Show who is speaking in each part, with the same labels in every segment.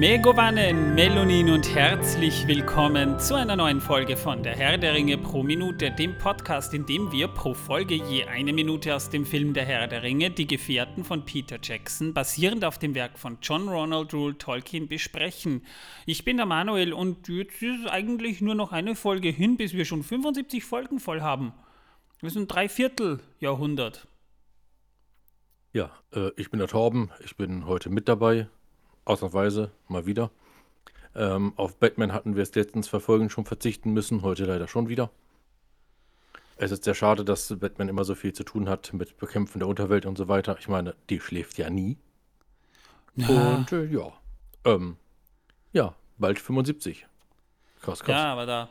Speaker 1: Megovanen, Melonin und herzlich willkommen zu einer neuen Folge von Der Herr der Ringe pro Minute, dem Podcast, in dem wir pro Folge je eine Minute aus dem Film Der Herr der Ringe, Die Gefährten von Peter Jackson, basierend auf dem Werk von John Ronald Rule Tolkien, besprechen. Ich bin der Manuel und jetzt ist es eigentlich nur noch eine Folge hin, bis wir schon 75 Folgen voll haben. Wir sind drei Viertel Jahrhundert.
Speaker 2: Ja, äh, ich bin der Torben, ich bin heute mit dabei ausnahmsweise mal wieder. Ähm, auf Batman hatten wir es letzten zwei Folgen schon verzichten müssen, heute leider schon wieder. Es ist sehr schade, dass Batman immer so viel zu tun hat mit Bekämpfen der Unterwelt und so weiter. Ich meine, die schläft ja nie. Ja. Und äh, ja, ähm, ja, bald 75.
Speaker 1: Krass, krass. Ja, aber da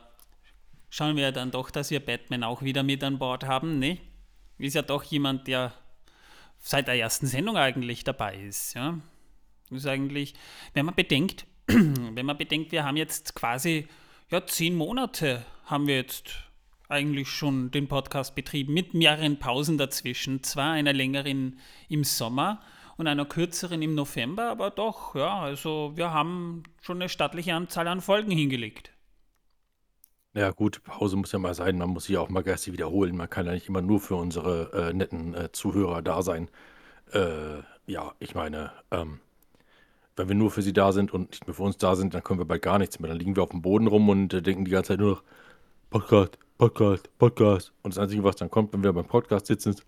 Speaker 1: schauen wir dann doch, dass wir Batman auch wieder mit an Bord haben, ne? Ist ja doch jemand, der seit der ersten Sendung eigentlich dabei ist, ja. Das ist eigentlich, wenn man bedenkt, wenn man bedenkt, wir haben jetzt quasi, ja, zehn Monate haben wir jetzt eigentlich schon den Podcast betrieben, mit mehreren Pausen dazwischen. Zwar einer längeren im Sommer und einer kürzeren im November, aber doch, ja, also wir haben schon eine stattliche Anzahl an Folgen hingelegt.
Speaker 2: Ja, gut, Pause muss ja mal sein. Man muss sich auch mal geistig wiederholen. Man kann ja nicht immer nur für unsere äh, netten äh, Zuhörer da sein. Äh, ja, ich meine, ähm, wenn wir nur für sie da sind und nicht mehr für uns da sind, dann können wir bald gar nichts mehr. Dann liegen wir auf dem Boden rum und äh, denken die ganze Zeit nur noch Podcast, Podcast, Podcast. Und das Einzige, was dann kommt, wenn wir beim Podcast sitzen, ist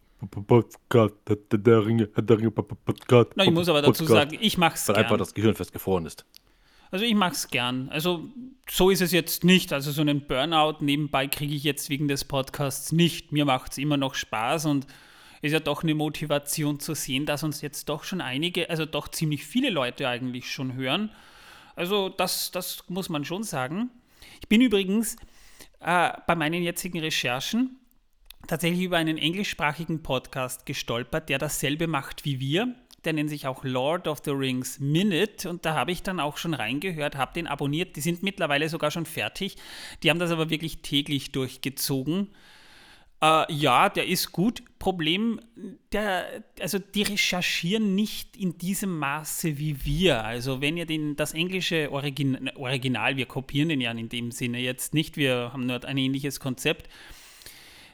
Speaker 2: Podcast, der Ringe, der Ringe,
Speaker 1: Podcast. Na, ich muss aber dazu sagen, ich mach's
Speaker 2: Weil gern. einfach das Gehirn festgefroren ist.
Speaker 1: Also ich mach's gern. Also so ist es jetzt nicht. Also so einen Burnout nebenbei kriege ich jetzt wegen des Podcasts nicht. Mir macht's immer noch Spaß und ist ja doch eine Motivation zu sehen, dass uns jetzt doch schon einige, also doch ziemlich viele Leute eigentlich schon hören. Also das, das muss man schon sagen. Ich bin übrigens äh, bei meinen jetzigen Recherchen tatsächlich über einen englischsprachigen Podcast gestolpert, der dasselbe macht wie wir. Der nennt sich auch Lord of the Rings Minute und da habe ich dann auch schon reingehört, habe den abonniert. Die sind mittlerweile sogar schon fertig. Die haben das aber wirklich täglich durchgezogen. Äh, ja, der ist gut. Problem, der, also die recherchieren nicht in diesem Maße wie wir. Also wenn ihr den, das englische Origin, Original, wir kopieren den ja in dem Sinne jetzt nicht, wir haben nur ein ähnliches Konzept.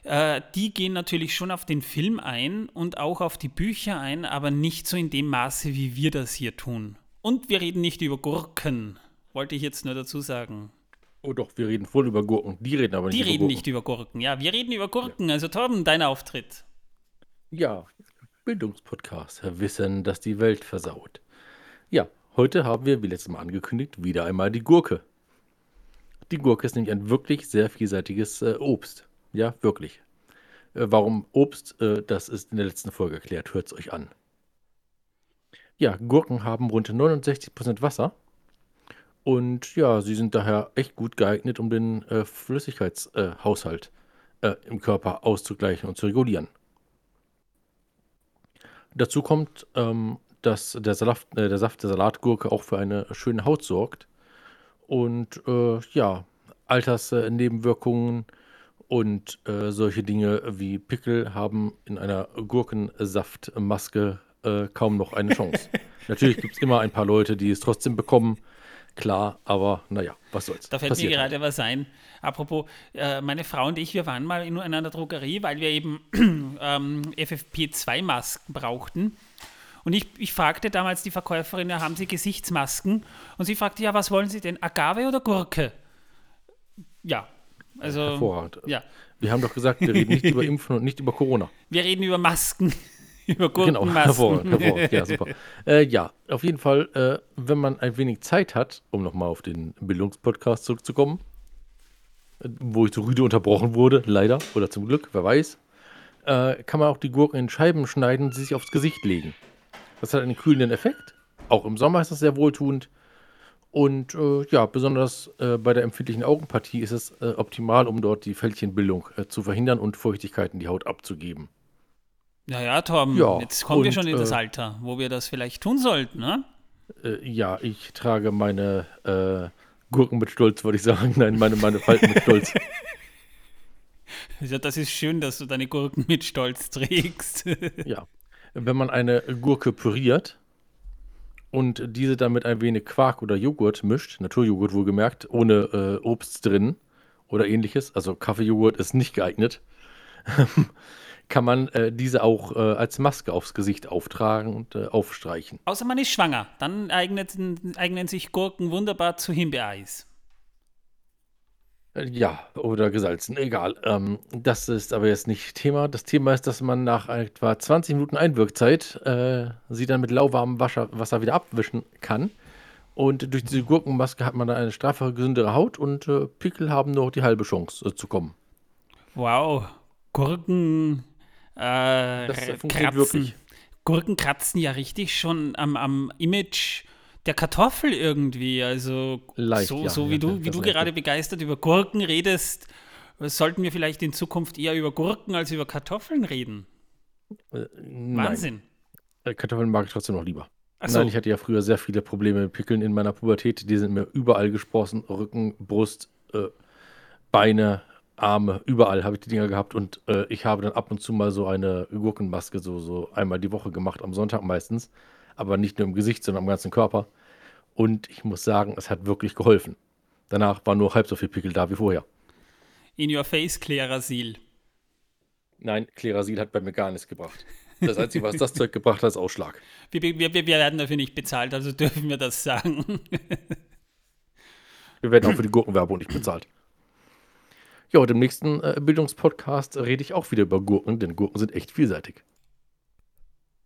Speaker 1: Äh, die gehen natürlich schon auf den Film ein und auch auf die Bücher ein, aber nicht so in dem Maße, wie wir das hier tun. Und wir reden nicht über Gurken, wollte ich jetzt nur dazu sagen.
Speaker 2: Oh doch, wir reden voll über Gurken. Die reden aber
Speaker 1: nicht
Speaker 2: Die
Speaker 1: über reden Gurken. nicht über Gurken. Ja, wir reden über Gurken. Ja. Also Torben, dein Auftritt.
Speaker 2: Ja, Bildungspodcast. Wissen, dass die Welt versaut. Ja, heute haben wir, wie letztes Mal angekündigt, wieder einmal die Gurke. Die Gurke ist nämlich ein wirklich sehr vielseitiges äh, Obst. Ja, wirklich. Äh, warum Obst, äh, das ist in der letzten Folge erklärt. Hört es euch an. Ja, Gurken haben rund 69% Wasser und ja, sie sind daher echt gut geeignet, um den äh, Flüssigkeitshaushalt äh, im Körper auszugleichen und zu regulieren. Dazu kommt, ähm, dass der, Saft, äh, der Saft der Salatgurke auch für eine schöne Haut sorgt. Und äh, ja, Altersnebenwirkungen und äh, solche Dinge wie Pickel haben in einer Gurkensaftmaske äh, kaum noch eine Chance. Natürlich gibt es immer ein paar Leute, die es trotzdem bekommen klar, aber naja, was soll's.
Speaker 1: Da fällt Passiert mir gerade halt. was ein. Apropos, äh, meine Frau und ich, wir waren mal in einer Drogerie, weil wir eben ähm, FFP2-Masken brauchten. Und ich, ich fragte damals die Verkäuferin, ja, haben Sie Gesichtsmasken? Und sie fragte, ja, was wollen Sie denn, Agave oder Gurke? Ja, also.
Speaker 2: Hervorragend. Ja. Wir haben doch gesagt, wir reden nicht über Impfen und nicht über Corona.
Speaker 1: Wir reden über Masken. Über
Speaker 2: Genau, hervorragend, hervorragend. Ja, super. Äh, ja, auf jeden Fall, äh, wenn man ein wenig Zeit hat, um nochmal auf den Bildungspodcast zurückzukommen, äh, wo ich so rüde unterbrochen wurde, leider, oder zum Glück, wer weiß, äh, kann man auch die Gurken in Scheiben schneiden und sie sich aufs Gesicht legen. Das hat einen kühlenden Effekt. Auch im Sommer ist das sehr wohltuend. Und äh, ja, besonders äh, bei der empfindlichen Augenpartie ist es äh, optimal, um dort die Fältchenbildung äh, zu verhindern und Feuchtigkeit in die Haut abzugeben.
Speaker 1: Naja, Tom, ja, jetzt kommen und, wir schon in das äh, Alter, wo wir das vielleicht tun sollten, ne?
Speaker 2: Äh, ja, ich trage meine äh, Gurken mit Stolz, würde ich sagen. Nein, meine, meine Falten mit Stolz.
Speaker 1: ja, das ist schön, dass du deine Gurken mit Stolz trägst.
Speaker 2: ja. Wenn man eine Gurke püriert und diese dann mit ein wenig Quark oder Joghurt mischt, Naturjoghurt wohlgemerkt, ohne äh, Obst drin oder ähnliches, also Kaffeejoghurt ist nicht geeignet, kann man äh, diese auch äh, als Maske aufs Gesicht auftragen und äh, aufstreichen.
Speaker 1: Außer man ist schwanger, dann eignet, eignen sich Gurken wunderbar zu Himbeereis.
Speaker 2: Äh, Ja, oder gesalzen, egal. Ähm, das ist aber jetzt nicht Thema. Das Thema ist, dass man nach etwa 20 Minuten Einwirkzeit äh, sie dann mit lauwarmem Wasser, Wasser wieder abwischen kann. Und durch diese Gurkenmaske hat man dann eine straffere, gesündere Haut und äh, Pickel haben nur noch die halbe Chance äh, zu kommen.
Speaker 1: Wow, Gurken äh,
Speaker 2: Das äh, funktioniert
Speaker 1: kratzen.
Speaker 2: wirklich.
Speaker 1: Gurken kratzen ja richtig schon am, am Image der Kartoffel irgendwie. Also
Speaker 2: Leicht,
Speaker 1: so,
Speaker 2: ja,
Speaker 1: so
Speaker 2: ja,
Speaker 1: wie du,
Speaker 2: das
Speaker 1: wie du gerade begeistert über Gurken redest, sollten wir vielleicht in Zukunft eher über Gurken als über Kartoffeln reden.
Speaker 2: Äh,
Speaker 1: Wahnsinn.
Speaker 2: Äh, Kartoffeln mag ich trotzdem noch lieber.
Speaker 1: Ach so.
Speaker 2: Nein, ich hatte ja früher sehr viele Probleme mit Pickeln in meiner Pubertät. Die sind mir überall gesprossen. Rücken, Brust, äh, Beine, Arme, überall habe ich die Dinger gehabt. Und äh, ich habe dann ab und zu mal so eine Gurkenmaske so, so einmal die Woche gemacht, am Sonntag meistens. Aber nicht nur im Gesicht, sondern am ganzen Körper. Und ich muss sagen, es hat wirklich geholfen. Danach war nur halb so viel Pickel da wie vorher.
Speaker 1: In your face, Klerasil.
Speaker 2: Nein, Klerasil hat bei mir gar nichts gebracht. Das Einzige, was das Zeug gebracht hat, ist Ausschlag.
Speaker 1: Wir, wir, wir wir werden dafür nicht bezahlt, also dürfen wir das sagen.
Speaker 2: Wir werden auch für die Gurkenwerbung nicht bezahlt. Ja, und im nächsten äh, Bildungspodcast rede ich auch wieder über Gurken, denn Gurken sind echt vielseitig.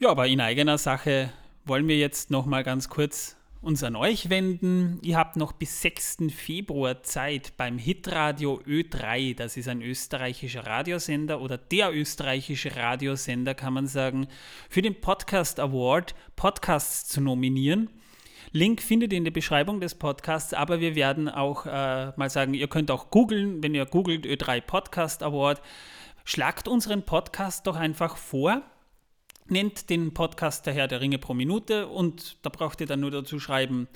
Speaker 1: Ja, aber in eigener Sache wollen wir jetzt noch mal ganz kurz uns an euch wenden. Ihr habt noch bis 6. Februar Zeit beim Hitradio Ö3, das ist ein österreichischer Radiosender oder der österreichische Radiosender, kann man sagen, für den Podcast Award Podcasts zu nominieren. Link findet ihr in der Beschreibung des Podcasts, aber wir werden auch äh, mal sagen, ihr könnt auch googeln, wenn ihr googelt Ö3 Podcast Award, schlagt unseren Podcast doch einfach vor nennt den Podcast der Herr der Ringe pro Minute und da braucht ihr dann nur dazu schreiben,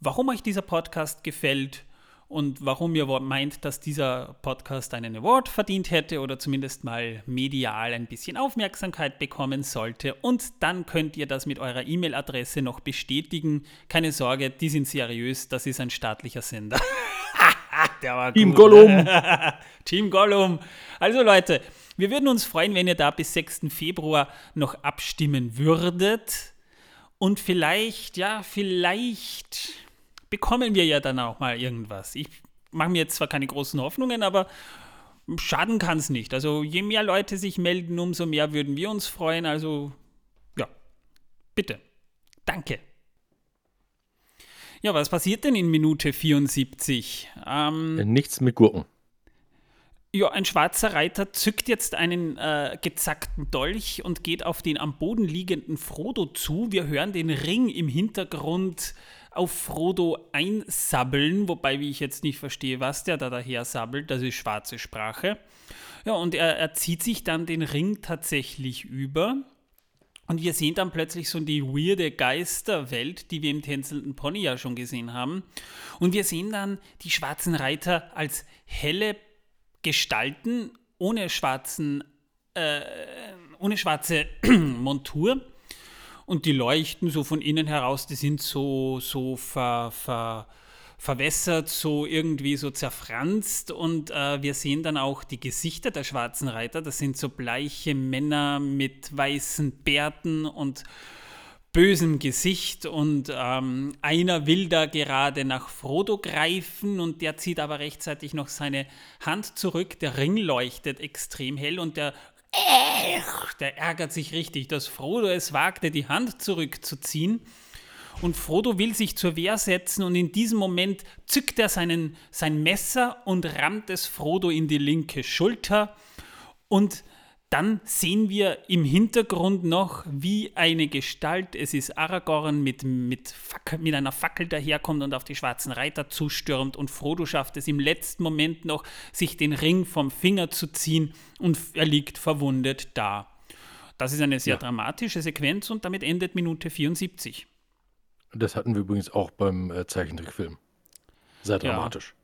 Speaker 1: warum euch dieser Podcast gefällt und warum ihr meint, dass dieser Podcast einen Award verdient hätte oder zumindest mal medial ein bisschen Aufmerksamkeit bekommen sollte. Und dann könnt ihr das mit eurer E-Mail-Adresse noch bestätigen. Keine Sorge, die sind seriös, das ist ein staatlicher Sender.
Speaker 2: Team. Gollum!
Speaker 1: Team Gollum. Also Leute, wir würden uns freuen, wenn ihr da bis 6. Februar noch abstimmen würdet. Und vielleicht, ja, vielleicht bekommen wir ja dann auch mal irgendwas. Ich mache mir jetzt zwar keine großen Hoffnungen, aber schaden kann es nicht. Also je mehr Leute sich melden, umso mehr würden wir uns freuen. Also ja, bitte. Danke. Ja, was passiert denn in Minute 74? Ähm,
Speaker 2: Nichts mit Gurken.
Speaker 1: ja, ein schwarzer Reiter zückt jetzt einen äh, gezackten Dolch und geht auf den am Boden liegenden Frodo zu. Wir hören den Ring im Hintergrund auf Frodo einsabbeln, wobei, wie ich jetzt nicht verstehe, was der da daher sabbelt, das ist schwarze Sprache. Ja, und er, er zieht sich dann den Ring tatsächlich über. Und wir sehen dann plötzlich so die weirde Geisterwelt, die wir im tänzelnden Pony ja schon gesehen haben. Und wir sehen dann die schwarzen Reiter als helle Gestalten ohne schwarzen, äh, ohne schwarze Montur. Und die leuchten so von innen heraus, die sind so, so ver, ver, verwässert, so irgendwie so zerfranst. Und äh, wir sehen dann auch die Gesichter der schwarzen Reiter. Das sind so bleiche Männer mit weißen Bärten und bösem Gesicht und ähm, einer will da gerade nach Frodo greifen und der zieht aber rechtzeitig noch seine Hand zurück. Der Ring leuchtet extrem hell und der, der ärgert sich richtig, dass Frodo es wagte, die Hand zurückzuziehen. Und Frodo will sich zur Wehr setzen und in diesem Moment zückt er seinen, sein Messer und rammt es Frodo in die linke Schulter. Und dann sehen wir im Hintergrund noch, wie eine Gestalt, es ist Aragorn, mit, mit, Fackel, mit einer Fackel daherkommt und auf die schwarzen Reiter zustürmt. Und Frodo schafft es im letzten Moment noch, sich den Ring vom Finger zu ziehen und er liegt verwundet da. Das ist eine sehr
Speaker 2: Ja.
Speaker 1: dramatische Sequenz und damit endet Minute 74.
Speaker 2: Das hatten wir übrigens auch beim äh, Zeichentrickfilm. Sehr dramatisch.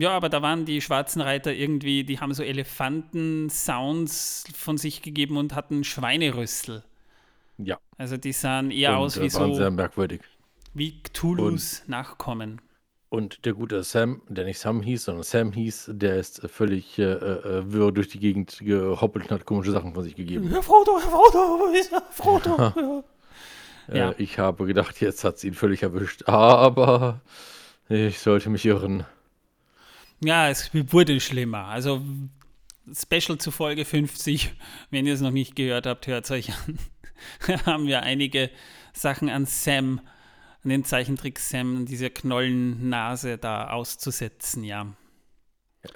Speaker 1: Ja, aber da waren die schwarzen Reiter irgendwie, die haben so Elefanten-Sounds von sich gegeben und hatten Schweinerüssel.
Speaker 2: Ja.
Speaker 1: Also die sahen eher
Speaker 2: Und,
Speaker 1: aus
Speaker 2: äh,
Speaker 1: wie
Speaker 2: waren
Speaker 1: so.
Speaker 2: sehr merkwürdig.
Speaker 1: wie Cthulhus Nachkommen.
Speaker 2: Und der gute Sam, der nicht Sam hieß, sondern Sam hieß, der ist völlig äh, äh, wirr durch die Gegend gehoppelt und hat komische Sachen von sich gegeben.
Speaker 1: Herr Frodo, Herr Frodo, wo ist Herr Frodo?
Speaker 2: Äh,
Speaker 1: Ja.
Speaker 2: Ich habe gedacht, jetzt hat sie ihn völlig erwischt, aber ich sollte mich irren.
Speaker 1: Ja, es wurde schlimmer. Also Special zu Folge 50, wenn ihr es noch nicht gehört habt, hört es euch an. haben wir einige Sachen an Sam, an den Zeichentrick Sam, an diese Knollennase da auszusetzen, ja.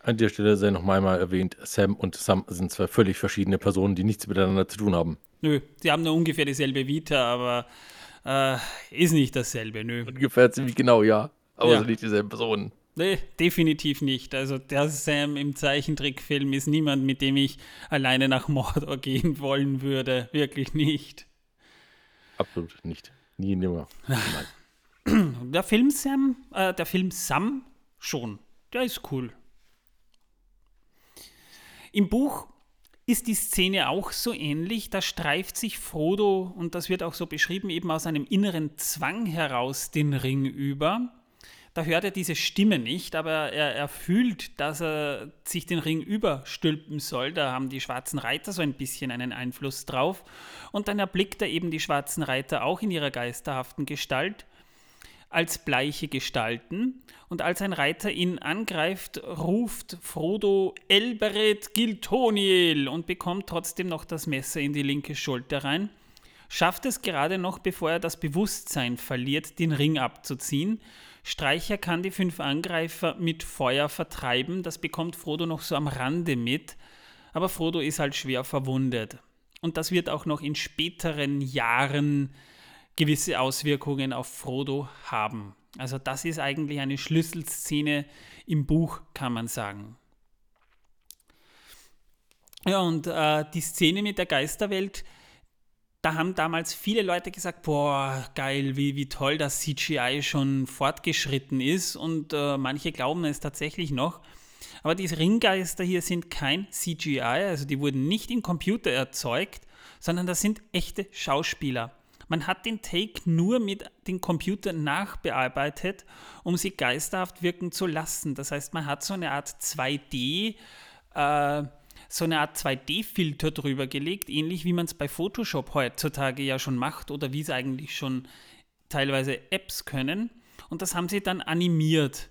Speaker 2: An der Stelle sei noch einmal erwähnt, Sam und Sam sind zwei völlig verschiedene Personen, die nichts miteinander zu tun haben.
Speaker 1: Nö, die haben nur ungefähr dieselbe Vita, aber äh, ist nicht dasselbe, nö.
Speaker 2: Ungefähr ziemlich genau, ja. Aber
Speaker 1: Ja.
Speaker 2: sind nicht dieselben Personen.
Speaker 1: Nee, definitiv nicht. Also der Sam im Zeichentrickfilm ist niemand, mit dem ich alleine nach Mordor gehen wollen würde. Wirklich nicht.
Speaker 2: Absolut nicht. Nie, nimmer.
Speaker 1: Der Film Sam, äh, der Film Sam schon. Der ist cool. Im Buch ist die Szene auch so ähnlich. Da streift sich Frodo, und das wird auch so beschrieben, eben aus einem inneren Zwang heraus den Ring über. Da hört er diese Stimme nicht, aber er, er fühlt, dass er sich den Ring überstülpen soll. Da haben die schwarzen Reiter so ein bisschen einen Einfluss drauf. Und dann erblickt er eben die schwarzen Reiter auch in ihrer geisterhaften Gestalt als bleiche Gestalten. Und als ein Reiter ihn angreift, ruft Frodo Elberet Giltoniel und bekommt trotzdem noch das Messer in die linke Schulter rein. Schafft es gerade noch, bevor er das Bewusstsein verliert, den Ring abzuziehen. Streicher kann die fünf Angreifer mit Feuer vertreiben. Das bekommt Frodo noch so am Rande mit. Aber Frodo ist halt schwer verwundet. Und das wird auch noch in späteren Jahren gewisse Auswirkungen auf Frodo haben. Also das ist eigentlich eine Schlüsselszene im Buch, kann man sagen. Ja, und äh, die Szene mit der Geisterwelt, da haben damals viele Leute gesagt, boah, geil, wie, wie toll das CGI schon fortgeschritten ist. Und äh, manche glauben es tatsächlich noch. Aber diese Ringgeister hier sind kein CGI, also die wurden nicht im Computer erzeugt, sondern das sind echte Schauspieler. Man hat den Take nur mit dem Computer nachbearbeitet, um sie geisterhaft wirken zu lassen. Das heißt, man hat so eine Art 2D, äh, so eine Art 2D-Filter drüber gelegt, ähnlich wie man es bei Photoshop heutzutage ja schon macht oder wie es eigentlich schon teilweise Apps können. Und das haben sie dann animiert.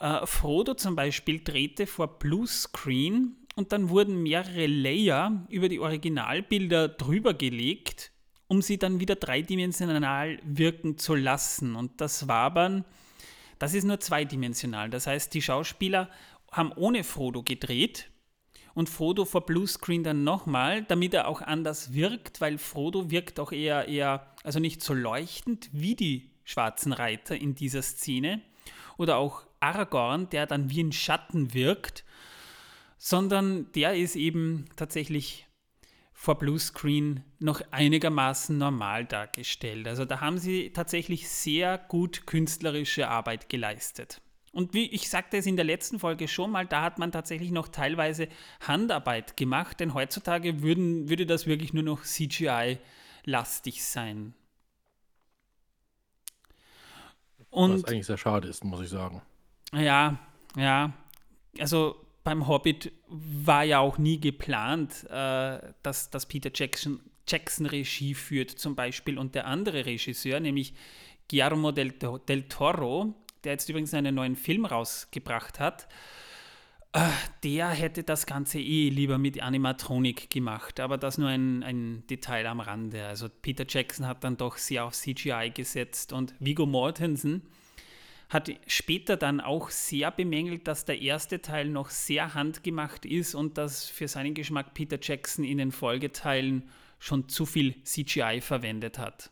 Speaker 1: Äh, Frodo zum Beispiel drehte vor Bluescreen und dann wurden mehrere Layer über die Originalbilder drüber gelegt um sie dann wieder dreidimensional wirken zu lassen. Und das Wabern, das ist nur zweidimensional. Das heißt, die Schauspieler haben ohne Frodo gedreht und Frodo vor Bluescreen dann nochmal, damit er auch anders wirkt, weil Frodo wirkt auch eher, eher, also nicht so leuchtend wie die schwarzen Reiter in dieser Szene. Oder auch Aragorn, der dann wie ein Schatten wirkt, sondern der ist eben tatsächlich vor Bluescreen noch einigermaßen normal dargestellt. Also da haben sie tatsächlich sehr gut künstlerische Arbeit geleistet. Und wie ich sagte es in der letzten Folge schon mal, da hat man tatsächlich noch teilweise Handarbeit gemacht, denn heutzutage würden, würde das wirklich nur noch CGI-lastig sein.
Speaker 2: Und Was eigentlich sehr schade ist, muss ich sagen.
Speaker 1: Ja, ja. Also beim Hobbit war ja auch nie geplant, äh, dass, dass Peter Jackson, Jackson Regie führt, zum Beispiel, und der andere Regisseur, nämlich Guillermo del, del Toro, der jetzt übrigens einen neuen Film rausgebracht hat, äh, der hätte das Ganze eh lieber mit Animatronik gemacht, aber das nur ein, ein Detail am Rande. Also Peter Jackson hat dann doch sehr auf CGI gesetzt und Viggo Mortensen hat später dann auch sehr bemängelt, dass der erste Teil noch sehr handgemacht ist und dass für seinen Geschmack Peter Jackson in den Folgeteilen schon zu viel CGI verwendet hat.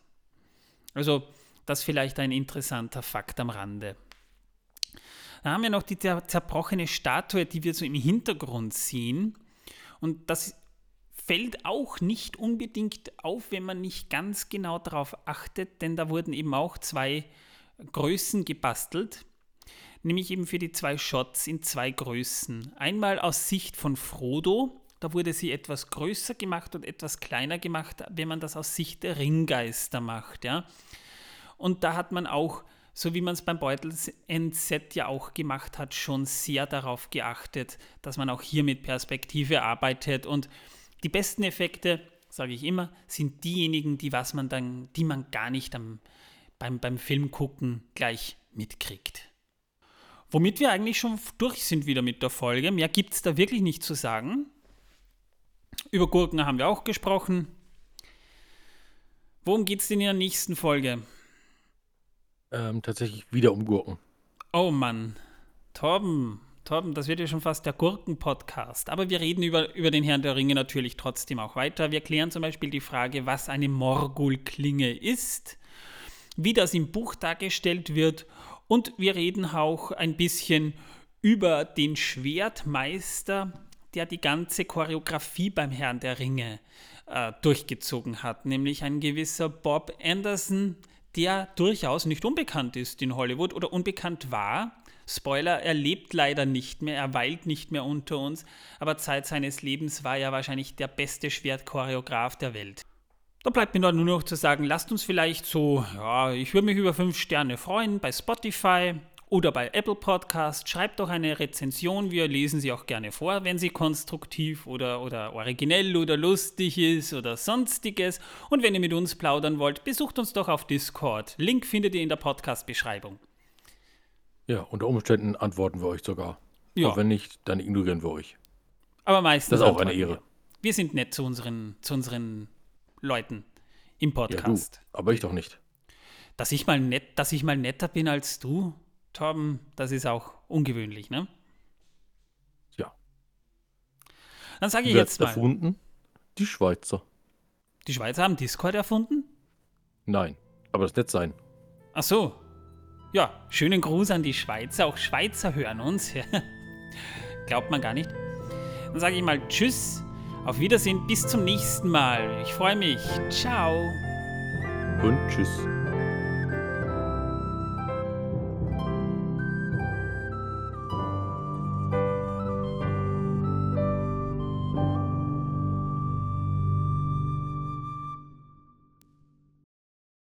Speaker 1: Also das vielleicht ein interessanter Fakt am Rande. Dann haben wir noch die zerbrochene Statue, die wir so im Hintergrund sehen. Und das fällt auch nicht unbedingt auf, wenn man nicht ganz genau darauf achtet, denn da wurden eben auch zwei Größen gebastelt, nämlich eben für die zwei Shots in zwei Größen. Einmal aus Sicht von Frodo, da wurde sie etwas größer gemacht und etwas kleiner gemacht, wenn man das aus Sicht der Ringgeister macht. Ja. Und da hat man auch, so wie man es beim Beutels NZ ja auch gemacht hat, schon sehr darauf geachtet, dass man auch hier mit Perspektive arbeitet. Und die besten Effekte, sage ich immer, sind diejenigen, die, was man dann, die man gar nicht am, beim, beim Film gucken gleich mitkriegt. Womit wir eigentlich schon durch sind wieder mit der Folge. Mehr gibt es da wirklich nicht zu sagen. Über Gurken haben wir auch gesprochen. Worum geht es denn in der nächsten Folge?
Speaker 2: Ähm, tatsächlich wieder um Gurken.
Speaker 1: Oh Mann. Torben, Torben, das wird ja schon fast der Gurken-Podcast. Aber wir reden über, über den Herrn der Ringe natürlich trotzdem auch weiter. Wir klären zum Beispiel die Frage, was eine Morgul-Klinge ist, wie das im Buch dargestellt wird und wir reden auch ein bisschen über den Schwertmeister, der die ganze Choreografie beim Herrn der Ringe äh, durchgezogen hat, nämlich ein gewisser Bob Anderson, der durchaus nicht unbekannt ist in Hollywood oder unbekannt war. Spoiler, er lebt leider nicht mehr, er weilt nicht mehr unter uns, aber Zeit seines Lebens war er wahrscheinlich der beste Schwertchoreograf der Welt. Da bleibt mir nur noch zu sagen, lasst uns vielleicht so, ja, ich würde mich über 5 Sterne freuen bei Spotify oder bei Apple Podcast. Schreibt doch eine Rezension, wir lesen sie auch gerne vor, wenn sie konstruktiv oder, oder originell oder lustig ist oder sonstiges. Und wenn ihr mit uns plaudern wollt, besucht uns doch auf Discord. Link findet ihr in der Podcast-Beschreibung.
Speaker 2: Ja, unter Umständen antworten wir euch sogar. Ja. Und wenn nicht, dann ignorieren wir euch.
Speaker 1: Aber meistens.
Speaker 2: Das ist auch eine Ehre. Wir.
Speaker 1: wir sind nett zu unseren, zu unseren Leuten im Podcast.
Speaker 2: Ja, du, aber ich doch nicht.
Speaker 1: Dass ich mal nett, dass ich mal netter bin als du, Torben, das ist auch ungewöhnlich, ne?
Speaker 2: Ja.
Speaker 1: Dann sage ich Wer jetzt mal.
Speaker 2: erfunden? Die Schweizer.
Speaker 1: Die Schweizer haben Discord erfunden?
Speaker 2: Nein, aber das wird sein.
Speaker 1: Ach so. Ja, schönen Gruß an die Schweizer. Auch Schweizer hören uns. Glaubt man gar nicht. Dann sage ich mal Tschüss, auf Wiedersehen, bis zum nächsten Mal. Ich freue mich. Ciao.
Speaker 2: Und Tschüss.